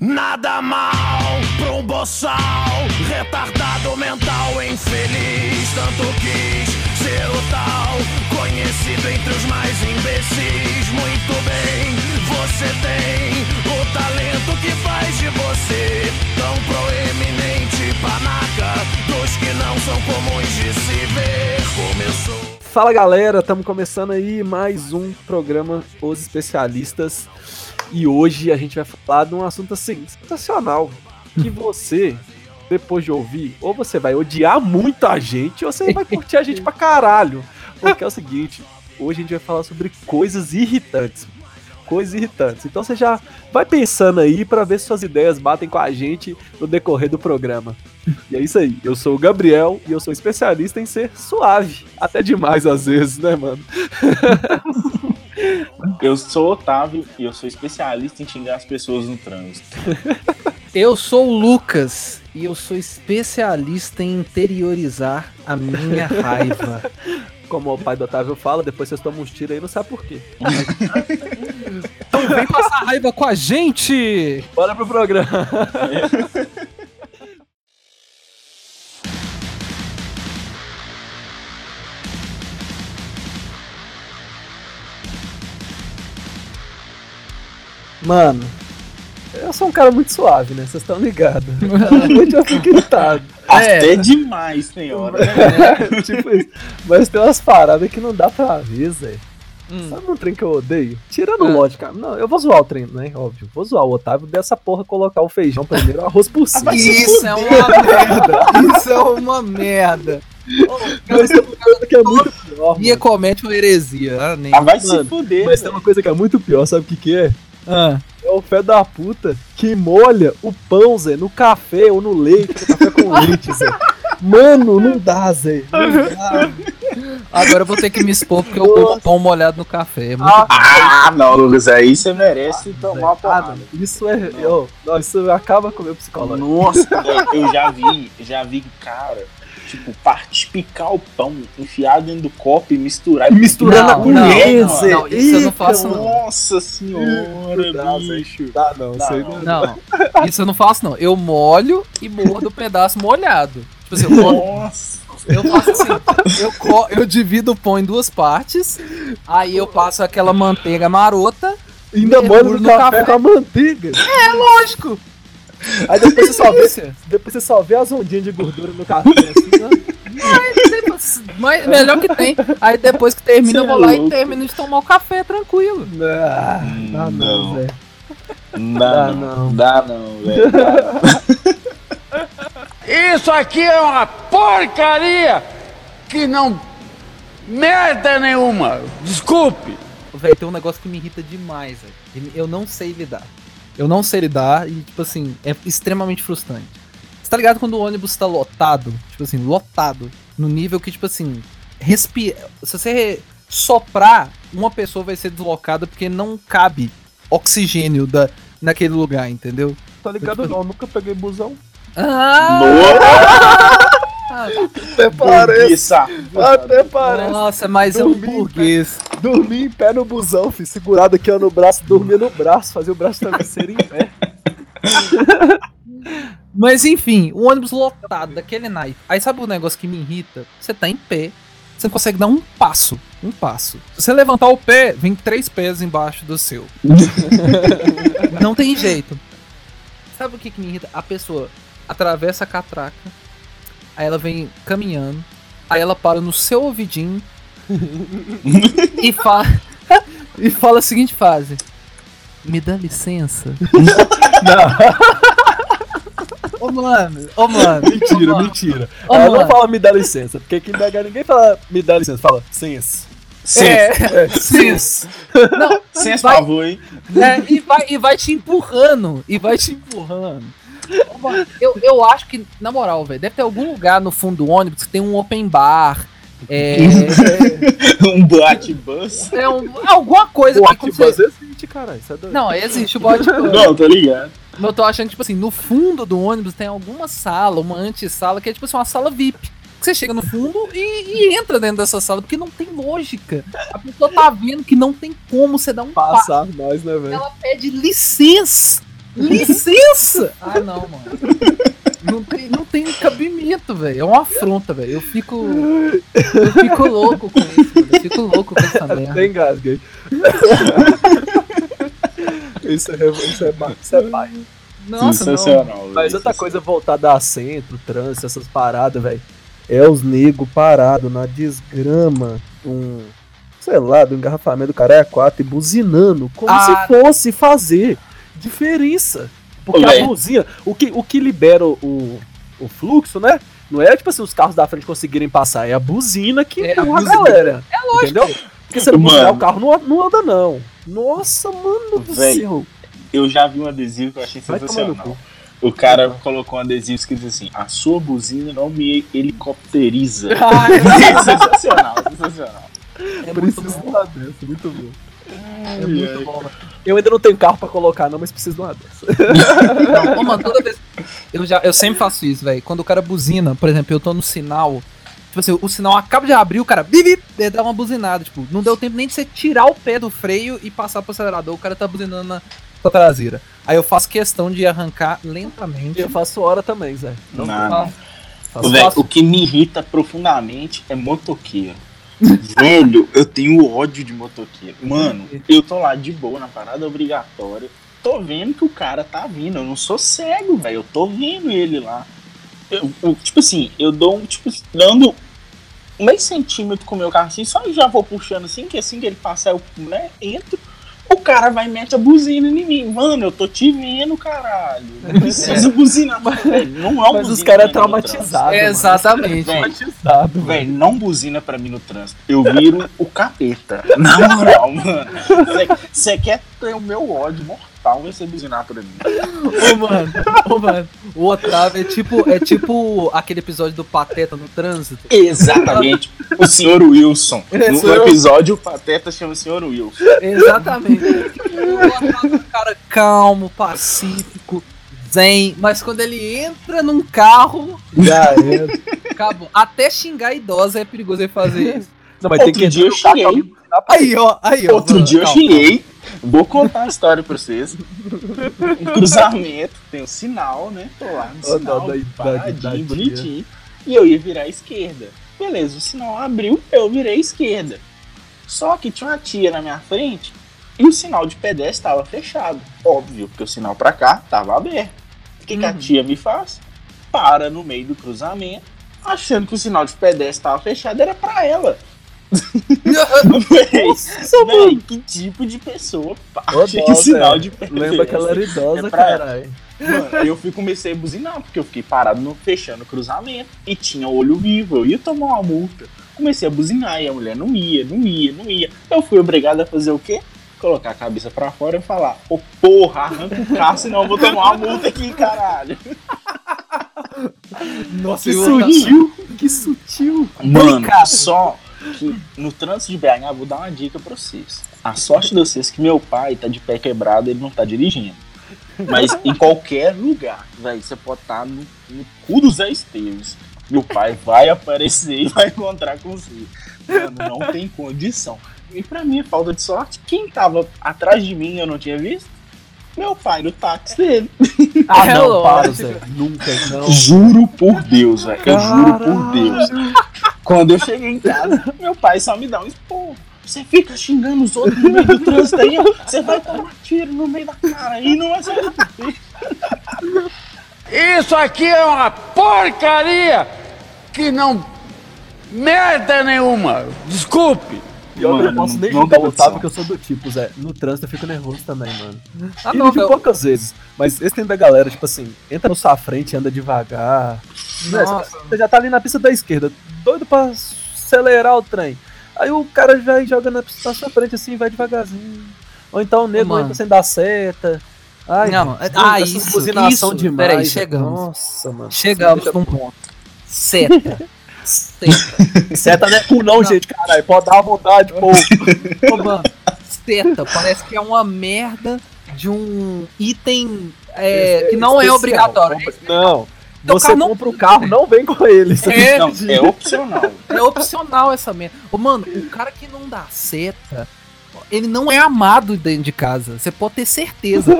Nada mal pra um boçal, retardado mental, infeliz. Tanto quis ser o tal, conhecido entre os mais imbecis. Muito bem, você tem o talento que faz de você tão proeminente, panaca. Dos que não são comuns de se ver, começou. Fala galera, estamos começando aí mais um programa Os Especialistas. E hoje a gente vai falar de um assunto assim, sensacional. Que você, depois de ouvir, ou você vai odiar muito a gente, ou você vai curtir a gente pra caralho. Porque é o seguinte, hoje a gente vai falar sobre coisas irritantes. Coisas irritantes. Então você já vai pensando aí pra ver se suas ideias batem com a gente no decorrer do programa. E é isso aí. Eu sou o Gabriel e eu sou especialista em ser suave. Até demais às vezes, né, mano? Eu sou o Otávio e eu sou especialista em xingar as pessoas no trânsito. Eu sou o Lucas e eu sou especialista em interiorizar a minha raiva. Como o pai do Otávio fala, depois vocês tomam uns tiros aí, não sabe por quê. Então vem passar raiva com a gente! Bora pro programa. Mano, eu sou um cara muito suave, né? Vocês estão ligados. Realmente eu fico irritado. Até demais, senhora. É, tipo isso. Mas tem umas paradas que não dá pra ver, Zé. Hum. Sabe um trem que eu odeio? Tirando Ah. o lógico, cara. Não, eu vou zoar o trem, né? Óbvio. Vou zoar o Otávio dessa porra colocar o feijão primeiro, o arroz por cima. Isso é uma merda! Isso é uma merda! Mas tem uma coisa que é muito pior. Mano. comete uma heresia. Ah, nem. Ah, vai se fuder. Mas tem uma coisa que é muito pior, sabe o que que é? Ah. É o pé da puta que molha o pão, Zé, no café ou no leite, café com leite, Zé. Mano, não dá, Zé. Não dá. Agora eu vou ter que me expor porque eu como pão molhado no café. É muito Ah, não, Lucas, aí você merece tomar Ah, porrada. não, isso é. Eu, não, isso acaba com o meu psicológico. Nossa, eu já vi, já vi cara, tipo, parte picar o pão, enfiar dentro do copo e misturar. E misturar na Não, colher, não, não, isso eu não Eita, faço, não. Nossa senhora, dá, bicho. Tá, não, Dá, isso aí não. não. Não, isso eu não faço não. Eu molho e mordo o pedaço molhado. Tipo assim, eu, molho- Nossa. eu faço assim, eu, eu divido o pão em duas partes, aí eu passo aquela manteiga marota, Ainda molha no no café, café. com a manteiga. lógico. Aí depois você só vê, depois você só vê as ondinhas de gordura no café assim, né? Mas melhor que tem. Aí depois que termina, eu vou lá e é louco. termino de tomar o café tranquilo. Ah, dá não, Não. Zé. Dá Dá não, não. dá não, velho. dá não. Isso aqui é uma porcaria que não. merda nenhuma. Desculpe. Véi, tem um negócio que me irrita demais, velho. Eu não sei lidar. Eu não sei lidar e, tipo assim, é extremamente frustrante. Você tá ligado quando o ônibus tá lotado? Tipo assim, lotado. No nível que, tipo assim, respira. Se você soprar, uma pessoa vai ser deslocada porque não cabe oxigênio da, naquele lugar, entendeu? Tá ligado não, nunca peguei busão. Ah! Até parece, até parece. Nossa, mas é um Dormi, burguês. Dormi em pé no busão, filho, segurado aqui ó, no braço, dormia no braço, fazia o braço travesseiro em pé. Mas enfim, o ônibus lotado daquele naipe. Aí sabe o negócio que me irrita? Você tá em pé, você não consegue dar um passo. Um passo. Se você levantar o pé, vem três pés embaixo do seu. não tem jeito. Sabe o que, que me irrita? A pessoa atravessa a catraca, aí ela vem caminhando, aí ela para no seu ouvidinho e fala. e fala a seguinte frase. Me dá licença. Ô mano, ô mano. Mentira, ô, mano. mentira. Ô, Ela não mano. fala me dá licença, porque aqui em BH ninguém fala me dá licença, fala sense. Sim, É, É, sense. não, sem vai- hein? né, e, vai, e vai te empurrando, e vai te empurrando. Eu, eu acho que, na moral, velho, deve ter algum lugar no fundo do ônibus que tem um open bar. É, Um boate bus. é um- alguma coisa Pô, que você- existe, caralho, isso é doido. Não, existe o bote Não, tô ligado. Eu tô achando que, tipo assim, no fundo do ônibus tem alguma sala, uma antessala, que é tipo assim, uma sala VIP. Que você chega no fundo e, e entra dentro dessa sala, porque não tem lógica. A pessoa tá vendo que não tem como você dar um passo. Passar mais, né, velho? Ela pede licença. Licença! Ah, não, mano. Não tem, não tem cabimento, velho. É uma afronta, velho. Eu fico. Eu fico louco com isso, velho. Eu fico louco com essa merda. Tem engasguei. isso é, isso é, isso é pai. Nossa, não. Mas outra coisa voltada a centro, trânsito, essas paradas, velho. É os nego parado na desgrama, um, sei lá, do engarrafamento do cara é 4 e buzinando, como Ah. se fosse fazer diferença. Porque a buzina, o que, o que libera o, o fluxo, né? Não é tipo assim, os carros da frente conseguirem passar, é a buzina que É, a empurra a, buzina. galera. É lógico. Entendeu? Porque se não Mano. buzinar, o carro não, não anda, não. Nossa, mano do Velho, céu. Eu já vi um adesivo que eu achei Vai sensacional. cu. O cara colocou um adesivo escrito assim: A sua buzina não me helicopteriza. Ah, é sensacional, sensacional. É muito bom. dessa, muito bom. É muito bom, mano. Eu ainda não tenho carro pra colocar, não, mas preciso de uma dessa. Não, mano, toda vez. Eu, já, eu sempre faço isso, velho. Quando o cara buzina, por exemplo, eu tô no sinal. Tipo assim, o sinal acaba de abrir, o cara bip, bip, ele dá uma buzinada. Tipo, não deu tempo nem de você tirar o pé do freio e passar pro acelerador. O cara tá buzinando na sua traseira. Aí eu faço questão de arrancar lentamente. Eu faço hora também, Zé. Não Não. Faço Véi, fácil. o que me irrita profundamente é motoqueiro. Velho, eu tenho ódio de motoqueiro. Mano, eu tô lá de boa na parada obrigatória. Tô vendo que o cara tá vindo. Eu não sou cego, velho. Eu tô vendo ele lá. Eu- eu- tipo assim, eu dou um, tipo, dando meio centímetro com o meu carro assim, só já vou puxando assim, que assim que ele passar, eu né, entro. O cara vai e mete a buzina em mim. Mano, eu tô te vendo, caralho. Não precisa buzinar. Velho, não é um Mas os caras é pra mim no traumatizado. É, exatamente. Véi, Traumatizado, velho. Não buzina pra mim no trânsito. Eu viro o capeta. Na moral, mano. Você quer ter o meu ódio mortal, vai ser buzinar pra mim. Ô, mano, ô, mano. O Otávio é tipo, é tipo aquele episódio do Pateta no trânsito. Exatamente. O senhor Wilson. É, No, eu. episódio, o Pateta chama o senhor Wilson. Exatamente. O Otávio é um cara calmo, pacífico, zen. Mas quando ele entra num carro, Já é. acabou. Até xingar idosa é perigoso ele fazer isso. Não, mas tem Outro que dia eu xinguei. Aí, ó, aí, ó. Outro dia eu Calma, xinguei. Vou contar a história pra vocês. Um cruzamento, tem o sinal, né? Tô lá no Ô, sinal, paradinho, tia. bonitinho. E eu ia virar à esquerda. Beleza, o sinal abriu, eu virei à esquerda. Só que tinha uma tia na minha frente e o sinal de pedestre estava fechado. Óbvio, porque o sinal pra cá estava aberto. O que, que a Uhum. tia me faz? Para no meio do cruzamento, achando que o sinal de pedestre estava fechado, era pra ela. Nossa, véi, que tipo de pessoa que sinal de pedestre? Lembra que ela era idosa, É caralho. Mano, eu fui, comecei a buzinar, porque eu fiquei parado no, fechando o cruzamento e tinha olho vivo, eu ia tomar uma multa. Comecei a buzinar e a mulher não ia, não ia, não ia. Eu fui obrigado a fazer o quê? Colocar a cabeça pra fora e falar: Ô porra, arranca o carro, senão eu vou tomar uma multa aqui, caralho. Nossa, Que sutil, que sutil. Mano, só que no trânsito de BH, eu vou dar uma dica pra vocês. A sorte de vocês é que meu pai tá de pé quebrado, ele não tá dirigindo. Mas em qualquer lugar, velho, você pode estar no, no cu do Zé Esteves. E o pai vai aparecer e vai encontrar com você. Mano, não tem condição. E pra mim, falta de sorte, quem tava atrás de mim e eu não tinha visto? Meu pai no táxi dele. Ah, não, para, Zé. Nunca, não. Juro por Deus, velho. Eu juro por. Deus. Quando eu cheguei em casa, meu pai só me dá um esporro. Você fica xingando os outros no meio do trânsito aí, ó. Você vai tomar tiro no meio da cara aí, não é só Isso aqui é uma porcaria que não. merda nenhuma. Desculpe. Que eu Mano, não posso nem não julgar tem o Otávio, condição. porque eu sou do tipo, Zé. No trânsito eu fico nervoso também, mano. Ah, e não, eu- poucas vezes. Mas esse tempo da galera, tipo assim, entra na sua frente, anda devagar. Né, Nossa. Você já tá ali na pista da esquerda, doido pra acelerar o trem. Aí o cara já joga na, pista- na sua frente assim, vai devagarzinho. Ou então o nego Mano. entra sem dar seta. Ai, Não, Deus, ah, essas isso, buzinação isso. demais. Peraí, chegamos. Nossa, mano. Chegamos Deixa- num ponto. Seta. Seta. Seta não é cu não, gente, caralho. Pode dar à vontade, pô. Ô, mano, seta parece que é uma merda de um item é, que não é obrigatório. Não. Teu Você carro não- compra o carro, não vem com ele. É, Não, é opcional. é opcional essa merda. Ô, mano, o cara que não dá seta, ele não é amado dentro de casa. Você pode ter certeza.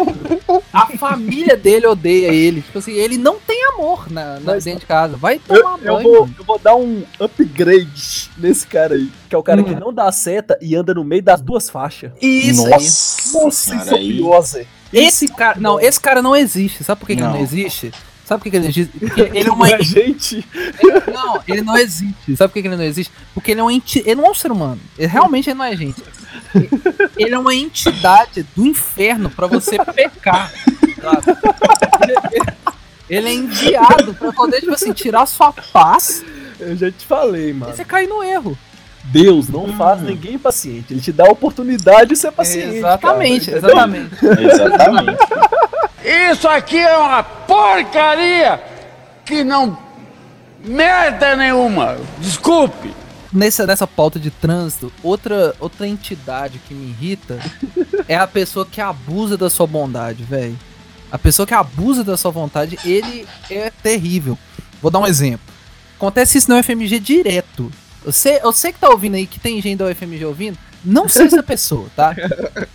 A família dele odeia ele. Tipo assim, ele não tem amor na, na- Mas- dentro de casa. Vai Eu, tomar eu banho. vou, mano. eu vou dar um upgrade nesse cara aí. Que é o cara Hum. que não dá seta e anda no meio das duas faixas. Isso aí. Nossa, Nossa, isso é. Esse cara. Não, esse cara não existe. Sabe por que, que ele Não. não existe? Sabe por que, ele não existe? Porque ele é uma. Não é gente. ele- não, ele não existe. Sabe por que, ele não existe? Porque ele é uma enti... Ele não é um ser humano. Ele, realmente ele não é gente. Ele é uma entidade do inferno pra você pecar. sabe? Ele, ele é enviado pra poder, tipo assim, tirar sua paz Eu já te falei, e mano. você cair no erro. Deus não faz ninguém paciente. Ele te dá a oportunidade de ser paciente. exatamente, cara, exatamente. Exatamente. Isso aqui é uma porcaria que não merda nenhuma. Desculpe. Nessa, nessa pauta de trânsito, outra, outra entidade que me irrita é a pessoa que abusa da sua bondade, velho. A pessoa que abusa da sua vontade, ele é terrível. Vou dar um exemplo. Acontece isso no FMG direto. Eu sei, eu sei que tá ouvindo aí, que tem gente do FMG ouvindo. Não sei essa pessoa, tá?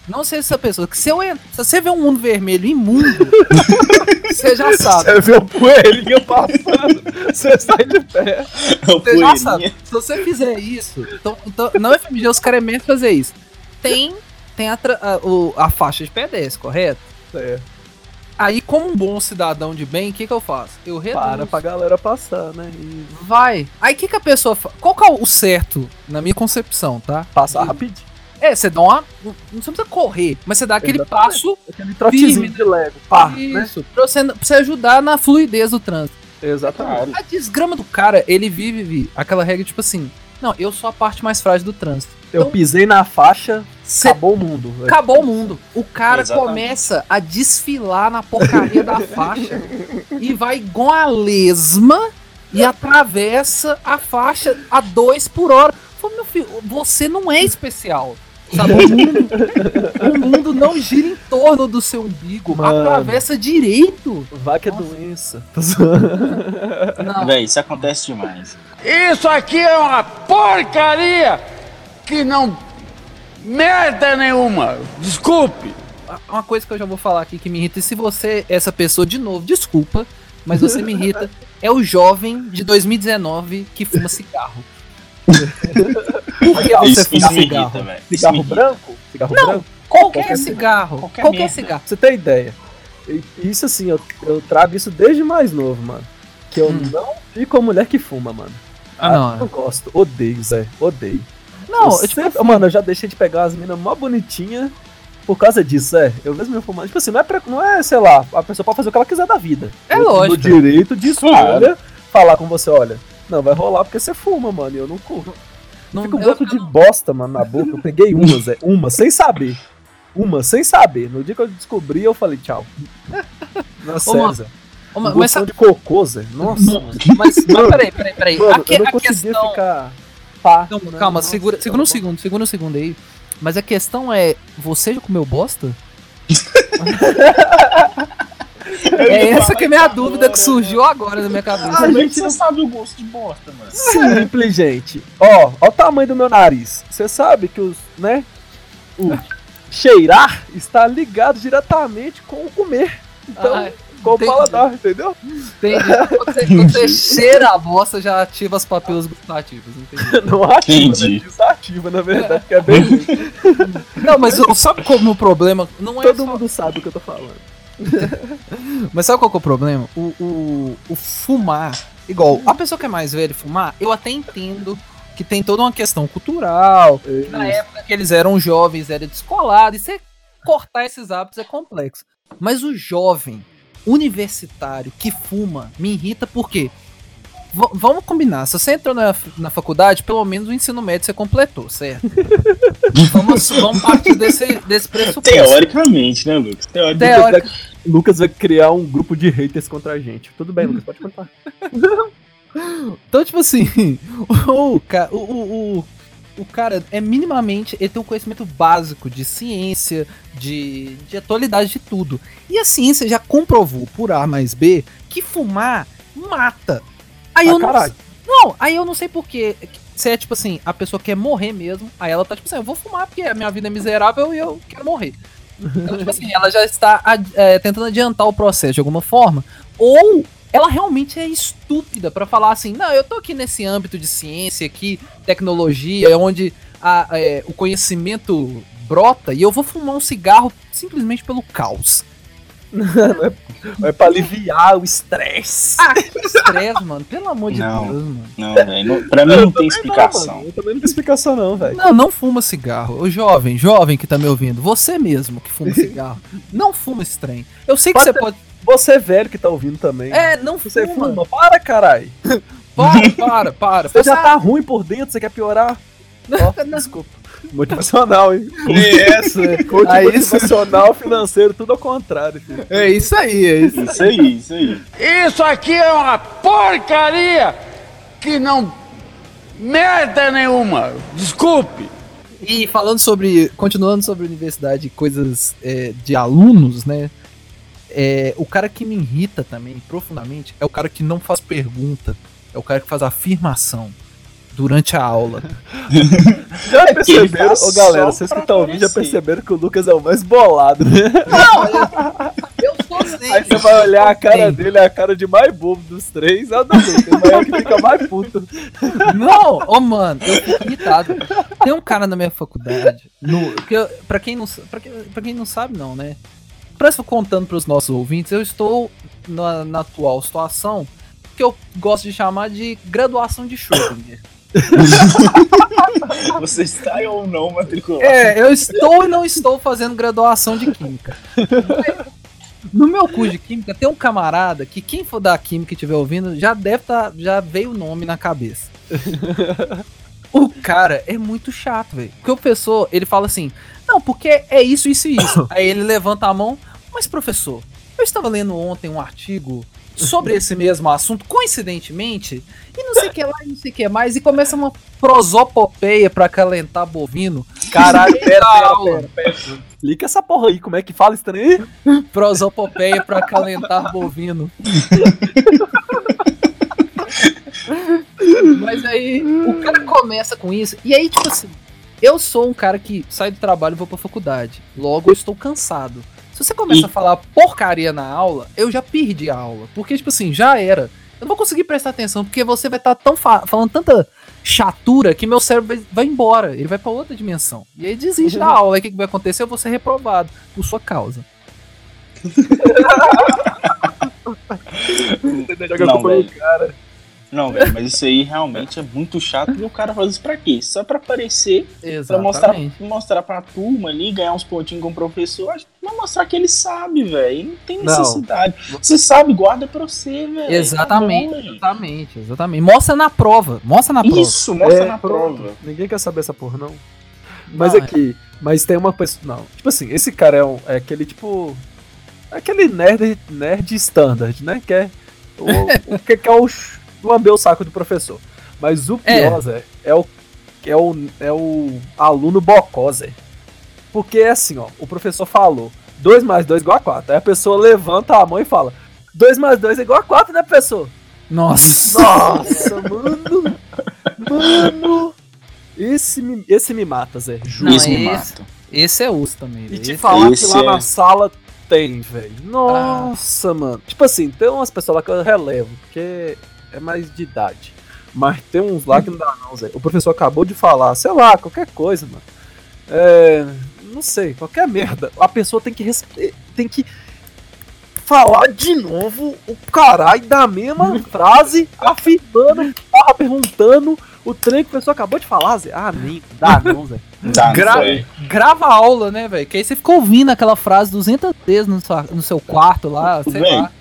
Não sei essa pessoa. Que se, eu, se você vê um mundo vermelho imundo, você já sabe. Você vê o poeirinho passando, você sai de pé. Você já sabe. Se você fizer isso, então, então não FMG, os caras é mesmo fazer isso. Tem, tem a, a, a faixa de pedestre, correto? É, Aí, como um bom cidadão de bem, o que, que eu faço? Eu reduzo. para pra galera passar, né? E Vai. Aí, o que, que a pessoa faz? Qual que é o certo, na minha concepção, tá? passar E- rapidinho. É, você dá uma. Não precisa correr, mas você dá aquele Exatamente. passo. Aquele trotezinho Firme, de lego. Pá, né? isso. Pra você, pra você ajudar na fluidez do trânsito. Exatamente. A desgrama do cara, ele vive, vive aquela regra tipo assim: não, eu sou a parte mais frágil do trânsito. Eu Então- pisei na faixa, Cê acabou o mundo. Acabou o mundo. O cara Exatamente. começa a desfilar na porcaria da faixa e vai igual a lesma e atravessa a faixa a dois por hora. Falei, meu filho, você não é especial. Sabe? O mundo, o mundo não gira em torno do seu umbigo. Mano. Atravessa direito. Vai que é doença. Véi, isso acontece demais. Isso aqui é uma porcaria que não merda nenhuma. Desculpe. Uma coisa que eu já vou falar aqui que me irrita, e se você, essa pessoa, de novo, desculpa, mas você me irrita, é o jovem de 2019 que fuma cigarro. Por que você Isso, fuma isso cigarro? irrita, Cigarro branco? Cigarro Não. branco? Qualquer, Qualquer cigarro. qualquer Qualquer, cigarro. Você ter ideia. Isso assim, eu, eu trago isso desde mais novo, mano. Que eu Hum. não fico com mulher que fuma, mano. Ah, não. não gosto. Odeio, Zé. Odeio. Não, eu eu, tipo, sempre- Mano, eu já deixei de pegar as minas mó bonitinhas por causa disso, é. Eu mesmo me fumando. Tipo assim, não é, pra- não é, sei lá, a pessoa pode fazer o que ela quiser da vida. É Eu lógico. o direito de escolha falar com você, olha. Não, vai rolar porque você fuma, mano. E eu não curto. não, Fica um eu- gosto de bosta, mano, na boca. Eu peguei uma, Zé. Uma, sem saber. Uma, sem saber. No dia que eu descobri, eu falei tchau. Mano, Zé. Ô, mas, de cocô, Zé. Nossa, mano. mas, mas peraí, peraí, peraí. Mano, a, que- eu não a questão. ficar pá. Não, né? calma, Nossa, segura, segura um segundo, segura um segundo aí. Mas a questão é, você já comeu bosta? é essa que é a minha dúvida que surgiu agora na minha cabeça. Ah, é gente, que você não- sabe o gosto de bosta, mano? Simples, gente. Ó, ó o tamanho do meu nariz. Você sabe que os, né? O cheirar está ligado diretamente com o comer. Então, Ah, com o entendi. paladar, entendeu? Entendi. Quando você, quando você cheira a bosta, já ativa as papilas gustativas, entendi. Não ativa, Entendi. né? Desativa, na verdade, que é bem. Não, mas o- sabe qual é o problema? Não é Todo só- mundo sabe o que eu tô falando. Mas sabe qual que é o problema? O, o, o fumar, igual, a pessoa que é mais velha fumar, eu até entendo que tem toda uma questão cultural. que Na época que eles eram jovens, era descolado, e você cortar esses hábitos é complexo. Mas o jovem universitário que fuma me irrita porque. v- vamos combinar, se você entrou na, na faculdade, pelo menos o ensino médio você completou, certo? vamos, vamos partir desse, desse pressuposto. Teoricamente, né, Lucas? Teoricamente. Lucas vai criar um grupo de haters contra a gente. Tudo bem, Lucas, pode contar. Então, tipo assim, o, o, o, o, cara é minimamente. Ele tem um conhecimento básico de ciência, de, de atualidade de tudo. E a ciência já comprovou, por A mais B, que fumar mata. Aí Ah, eu não, caralho. não, aí eu não sei porquê. se é tipo assim, a pessoa quer morrer mesmo, aí ela tá tipo assim, eu vou fumar porque a minha vida é miserável e eu quero morrer. Então, tipo assim, ela já está é, tentando adiantar o processo de alguma forma, ou ela realmente é estúpida pra falar assim, não, eu tô aqui nesse âmbito de ciência aqui, tecnologia, onde a- é, o conhecimento brota e eu vou fumar um cigarro simplesmente pelo caos. É pra aliviar o estresse. Ah, que estresse, mano. Pelo amor de Não. Deus, mano. Não, velho. não- Pra mim não tem explicação. eu também não tenho explicação, não, velho. Não, não fuma cigarro. Ô jovem, jovem que tá me ouvindo, você mesmo que fuma cigarro, não fuma esse trem. Eu sei que Pode você ter- pode. Você é velho que tá ouvindo também. É, não Você fuma. fuma, para, caralho. Para, para, para. Você já tá ruim por dentro, você quer piorar? Não. desculpa. Motivacional, hein? Essa. Coach Aí isso- motivacional, financeiro, tudo ao contrário, filho. É isso aí, é isso. Isso aí, isso aí. Isso aqui é uma porcaria que não merda nenhuma. Desculpe. E falando sobre. Continuando sobre universidade e coisas é, de alunos, né? É, o cara que me irrita também profundamente é o cara que não faz pergunta. É o cara que faz afirmação durante a aula. Já ele perceberam, faz ô galera, vocês que estão ouvindo já perceberam que o Lucas é o mais bolado, né? Eu sou assim. Aí você vai olhar a cara dele, é a cara de mais bobo dos três, é o do Lucas, mas é o que fica mais puto. Não, ô mano, eu fico irritado. Tem um cara na minha faculdade, no, que eu, pra, quem não, pra, quem, pra quem não sabe, não, né? Isso, contando pros nossos ouvintes, eu estou na, na atual situação que eu gosto de chamar de graduação de Schrödinger. Você está ou não matriculado? É, eu estou e não estou fazendo graduação de Química. No meu curso de Química tem um camarada que quem for da Química e estiver ouvindo já deve tá, já veio o nome na cabeça. O cara é muito chato, velho. Porque o professor, ele fala assim, não, porque é isso, isso e isso. Aí ele levanta a mão, mas professor, eu estava lendo ontem um artigo sobre esse mesmo assunto, coincidentemente, e não sei o que lá, e não sei o que mais, e começa uma prosopopeia pra acalentar bovino. Caralho, pera, pera, pera, pera. Explica essa porra aí, como é que fala trem aí? Prosopopeia pra acalentar bovino. Mas aí o cara começa com isso, e aí, tipo assim, eu sou um cara que sai do trabalho e vou pra faculdade. Logo eu estou cansado. Se você começa E- a falar porcaria na aula, eu já perdi a aula. Porque, tipo assim, já era. Eu não vou conseguir prestar atenção, porque você vai estar tão fa- falando tanta chatura que meu cérebro vai, vai embora. Ele vai pra outra dimensão. E aí desiste da aula. Aí o que, que vai acontecer? Eu vou ser reprovado por sua causa. Não, velho. Não, velho, mas isso aí realmente é muito chato e o cara faz isso pra quê? Só pra aparecer, pra mostrar, Exatamente. mostrar pra turma ali, ganhar uns pontinhos com o professor, acho que pra mostrar que ele sabe, velho. Não tem Não. necessidade. Você sabe, guarda pra você, velho. Exatamente, Tá bom, exatamente, exatamente. Mostra na prova, mostra na prova. Isso, mostra É, na pronto. prova. Ninguém quer saber essa porra, não. Mas Não, aqui, mas tem uma pessoa. Não, tipo assim, esse cara é, um, é aquele tipo. é Aquele nerd, nerd standard, né? Que é o, o que que é o lamber o saco do professor. Mas o É. pior, Zé, é o, é o, é o aluno bocó, Zé. Porque é assim, ó, o professor falou 2 mais 2 igual a 4. Aí a pessoa levanta a mão e fala: 2 mais 2 é igual a 4, né, pessoa? Nossa. Nossa, mano! Mano! Esse me, esse me mata, Zé. Juro. Não, Isso me esse- mata. Esse é osso também. E te Esse- falar esse que lá é- na sala tem, velho. Nossa, mano. Tipo assim, tem umas pessoas lá que eu relevo, porque é mais de idade. Mas tem uns lá que não dá não, Zé. O professor acabou de falar, sei lá, qualquer coisa, mano. É. Não sei, qualquer merda. A pessoa tem que respe- tem que falar de novo o caralho da mesma frase, afirmando, barra perguntando o trem que a pessoa acabou de falar, Zé. Ah, nem dá não, Zé. Dá, Gra- foi. Grava a aula, né, velho? Que aí você fica ouvindo aquela frase 200 vezes no, sua- no seu quarto lá, sei Véi, lá.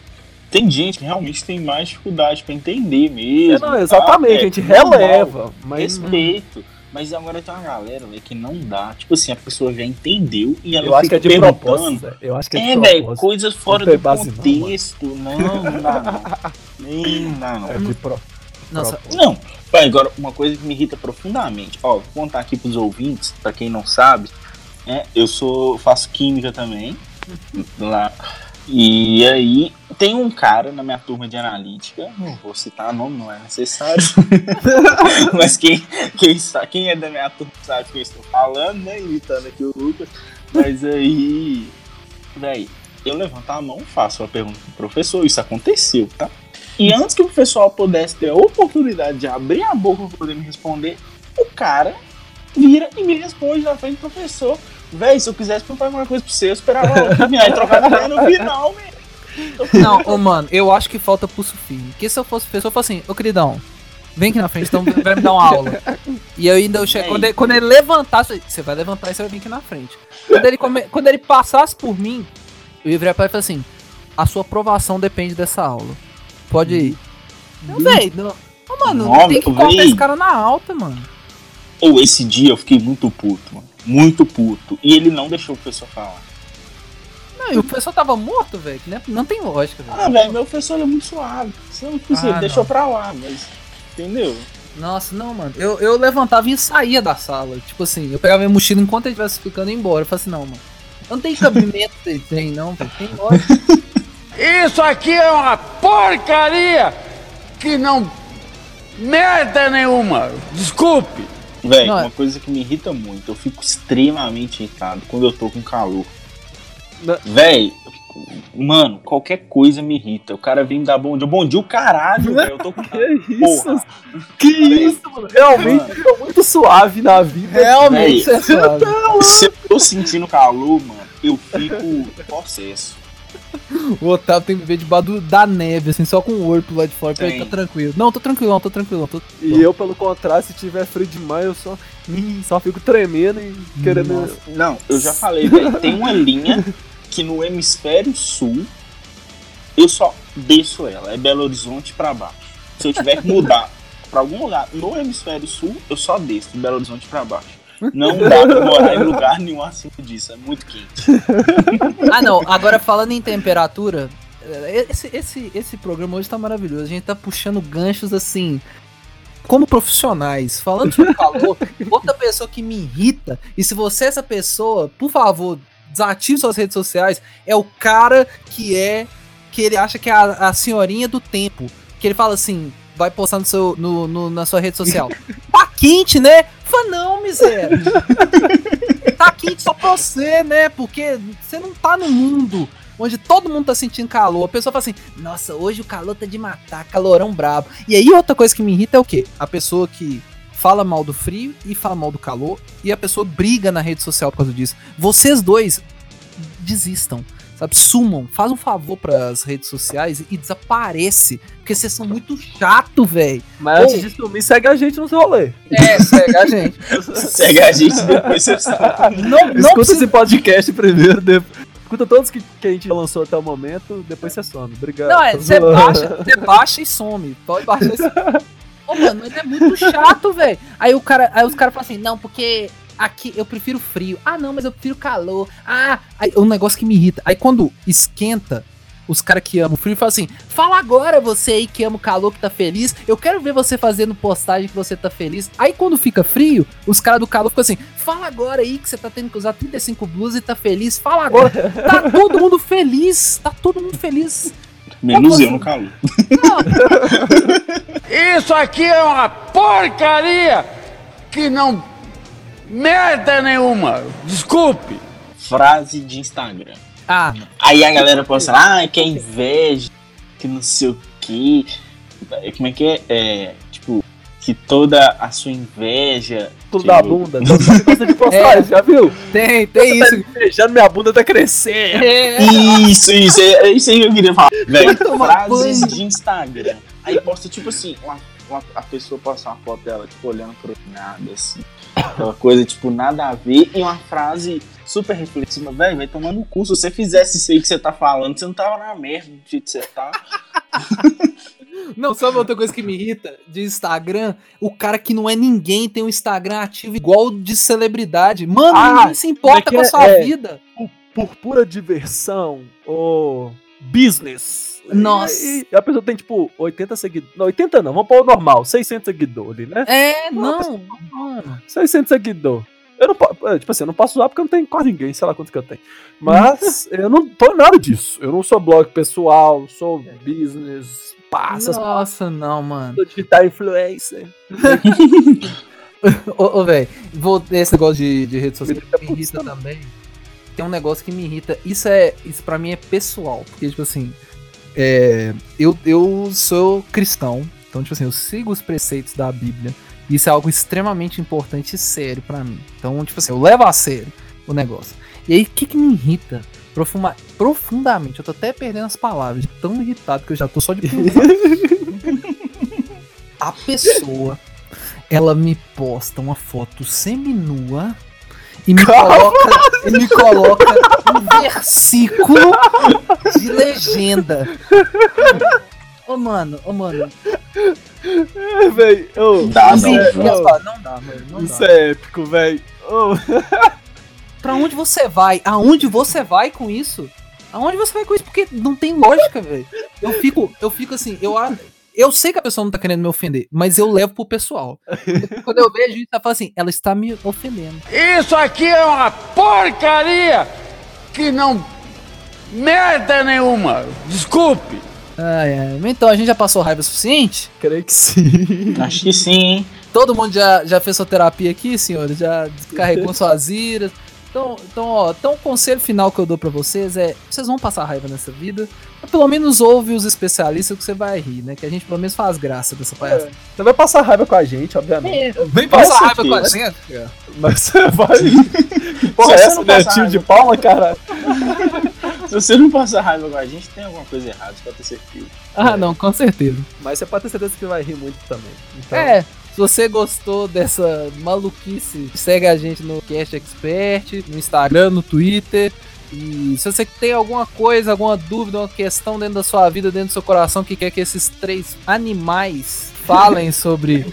Tem gente que realmente tem mais dificuldade pra entender mesmo. É, não, exatamente, tá? a gente normal. releva, mas Respeito. Mas agora tem uma galera, velho, que não dá. Tipo assim, a pessoa já entendeu e ela eu acho que fica é de perguntando. Eu acho que é de É, velho, coisas fora do base não, contexto. Não, não dá não. Nem dá não. É de pro... Nossa, propósito. Não, pai, agora uma coisa que me irrita profundamente. Ó, vou contar aqui pros ouvintes, pra quem não sabe, né? Eu sou, faço química também. lá. E aí, tem um cara na minha turma de analítica, não vou citar nome, não é necessário. Mas quem, quem, quem é da minha turma sabe o que eu estou falando, né? Imitando aqui o Lucas. Mas aí, véi, eu levanto a mão, faço a pergunta pro professor, isso aconteceu, tá? E antes que o pessoal pudesse ter a oportunidade de abrir a boca pra poder me responder, o cara vira e me responde na frente do professor. Véi, se eu quisesse perguntar alguma coisa pra você, eu esperava a aula terminar e trocar no final, velho. Não, ô mano, eu acho que falta pulso firme. Porque se eu fosse pessoa, eu falo assim, ô queridão, vem aqui na frente, então vai me dar uma aula. E eu ainda eu chego, Ei. quando, ele, quando ele levantasse, você vai levantar e você vai vir aqui na frente. Quando ele, come- quando ele passasse por mim, eu ia virar pra ele e falar assim, a sua aprovação depende dessa aula. Pode ir. Não, véi, não. Ô, mano, Não, tem que colocar esse cara na alta, mano. Ou esse dia eu fiquei muito puto, mano. Muito puto. E ele não deixou o professor falar. Não, e o professor tava morto, velho. Não, não tem lógica, velho. Ah, velho, meu professor é muito suave. Você não precisa, Ah, ele deixou não. pra lá, mas. Entendeu? Nossa, não, mano. Eu, eu levantava e saía da sala. Tipo assim, eu pegava minha mochila enquanto ele estivesse ficando embora. Eu falei assim, não, mano. Não tem cabimento que ele tem, não, velho. Tem lógica. Isso aqui é uma porcaria que não merda nenhuma. Desculpe. Velho, Não, é- uma coisa que me irrita muito, eu fico extremamente irritado quando eu tô com calor. Não. Véi, mano, qualquer coisa me irrita. O cara vem me dar bom dia. Bom dia, o caralho, velho. Eu tô com Que isso? Porra. Que isso, mano? Realmente eu tô muito suave na vida. Realmente, Véi. você sabe. Se eu tô sentindo calor, mano, eu fico possesso. O Otávio tem que viver debaixo da neve, assim, só com o pro lado de fora pra ele tá tranquilo. Não, tô tranquilão, tô tranquilão. Tô... E eu, pelo contrário, se tiver frio demais, eu só, Ih, só fico tremendo e querendo. Não, eu já falei, velho. Tem uma linha que no hemisfério sul eu só desço ela. É Belo Horizonte pra baixo. Se eu tiver que mudar pra algum lugar no hemisfério sul, eu só desço de Belo Horizonte pra baixo. Não dá pra morar em lugar nenhum acima disso. É muito quente. Ah, não. Agora, falando em temperatura, eh, esse, esse, esse programa hoje tá maravilhoso. A gente tá puxando ganchos assim. Como profissionais, falando sobre calor, outra pessoa que me irrita, e se você é essa pessoa, por favor, desative suas redes sociais, é o cara que é. que ele acha que é a, a senhorinha do tempo. Que ele fala assim, vai postar no seu, no, no- na sua rede social. Tá quente, né? Não, miséria. tá quente só pra você, né? Porque você não tá no mundo onde todo mundo tá sentindo calor. A pessoa fala assim: Nossa, hoje o calor tá de matar, calorão brabo. E aí outra coisa que me irrita é o quê? A pessoa que fala mal do frio e fala mal do calor e a pessoa briga na rede social por causa disso. Vocês dois desistam. Sabe, sumam, faz um favor pras redes sociais e desaparece. Porque vocês são muito chato, velho. Mas antes de sumir, segue a gente nos rolê. É, segue a gente. Segue a gente depois você sabe. Não, não Escuta precisa- esse podcast primeiro, depois. Escuta todos que, que a gente lançou até o momento, depois você some. Obrigado. Não, é, você baixa, você baixa e some. Pode baixar e some. Ô, mano, mas é muito chato, velho. Aí o cara, aí os caras falam assim, não, porque aqui eu prefiro frio. Ah, não, mas eu prefiro calor. Ah, aí, um negócio que me irrita. Aí quando esquenta, os caras que amam o frio falam assim: fala agora você aí que ama o calor, que tá feliz. Eu quero ver você fazendo postagem que você tá feliz. Aí quando fica frio, os caras do calor ficam assim: fala agora aí que você tá tendo que usar 35 blusas e tá feliz. Fala agora. Tá todo mundo feliz. Tá todo mundo feliz. Menos eu no calor. Isso aqui é uma porcaria que não merda nenhuma. Desculpe. Frase de Instagram. Ah, Aí a galera posta, ah, que é inveja, que não sei o que. Como é que é? É, tipo, que toda a sua inveja. Tudo da bunda. Todo mundo gosta de postar, É. já viu? tem, tem isso. Beijando minha bunda tá crescendo. É, Isso, isso, é, é isso aí que eu queria falar. Velho, frases de Instagram. Aí posta, tipo assim, uma, uma- a pessoa posta uma foto dela, tipo, olhando pro nada, assim. Aquela coisa, tipo, nada a ver. E uma frase super reflexiva. Velho, vai tomar no cu. Se você fizesse isso aí que você tá falando, você não tava na merda do jeito que você tá. Não, sabe outra coisa que me irrita de Instagram? O cara que não é ninguém tem um Instagram ativo igual de celebridade. Mano, Ah, ninguém se importa é com a que sua é? vida. Por pura diversão ou business. Nossa. E, e a pessoa tem, tipo, 80 seguidores. Não, 80 não, vamos pôr o normal, 600 seguidores, né? É, não, mano. 600 seguidores. Eu não posso, tipo assim, eu não posso usar porque eu não tenho quase ninguém, sei lá quanto que eu tenho. Mas eu não tô nada disso. Eu não sou blog pessoal, sou business, passa, Nossa, não, mano. sou digital influencer. Ô, ô velho, vou esse negócio de, de rede social me irrita também. Tem um negócio que me irrita. Isso é. Isso pra mim é pessoal. Porque, tipo assim. É, eu, eu sou cristão. Então, tipo assim, eu sigo os preceitos da Bíblia. E isso é algo extremamente importante e sério pra mim. Então, tipo assim, eu levo a sério o negócio. E aí, o que, que me irrita profuma- profundamente? Eu tô até perdendo as palavras, tão irritado que eu já tô só de a pessoa, ela me posta uma foto seminua e me coloca, e me coloca um versículo de legenda. Ô mano, ô mano, É, véi, ô, Dá, não. é- palavras, não dá, mano, não isso dá. é épico, véi. Ô, Pra onde você vai? Aonde você vai com isso? Aonde você vai com isso? Porque não tem lógica, velho. Eu fico, eu fico assim, eu eu sei que a pessoa não tá querendo me ofender, mas eu levo pro pessoal. Quando eu vejo isso, eu falo assim, ela está me ofendendo. Isso aqui é uma porcaria que não merda nenhuma. Desculpe. Ai, ai. Então a gente já passou raiva suficiente? creio que sim. Acho que sim, hein? Todo mundo já, já fez sua terapia aqui, senhores? Já descarregou suas iras? Então, então, ó, então o conselho final que eu dou pra vocês é: vocês vão passar raiva nessa vida, mas pelo menos ouve os especialistas que você vai rir, né? Que a gente pelo menos faz graça dessa palhaçada. Você vai passar raiva com a gente, obviamente. Vem passar raiva raiva com a gente. Mas você vai. Que porra Se é você essa, não né? Tio de raiva- palma, cara? Se você não passar raiva com a gente, tem alguma coisa errada, isso pode ter certeza. Ah, não, com certeza. Mas você pode ter certeza que vai rir muito também. Então, É, se você gostou dessa maluquice, segue a gente no Cast Expert, no Instagram, no Twitter. E se você tem alguma coisa, alguma dúvida, uma questão dentro da sua vida, dentro do seu coração, que quer que esses três animais falem sobre,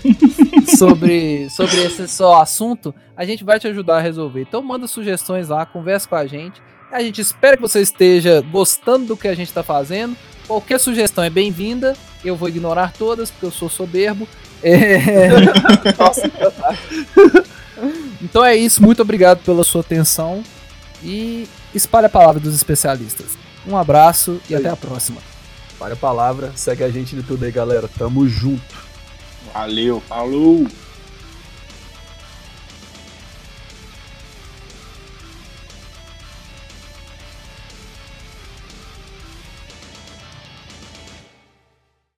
sobre, sobre esse só assunto, a gente vai te ajudar a resolver. Então manda sugestões lá, conversa com a gente. A gente espera que você esteja gostando do que a gente está fazendo. Qualquer sugestão é bem-vinda. Eu vou ignorar todas, porque eu sou soberbo. É... então é isso. Muito obrigado pela sua atenção. E espalhe a palavra dos especialistas. Um abraço e até a próxima. Olha a palavra, segue a gente de tudo aí, galera. Tamo junto. Valeu, falou!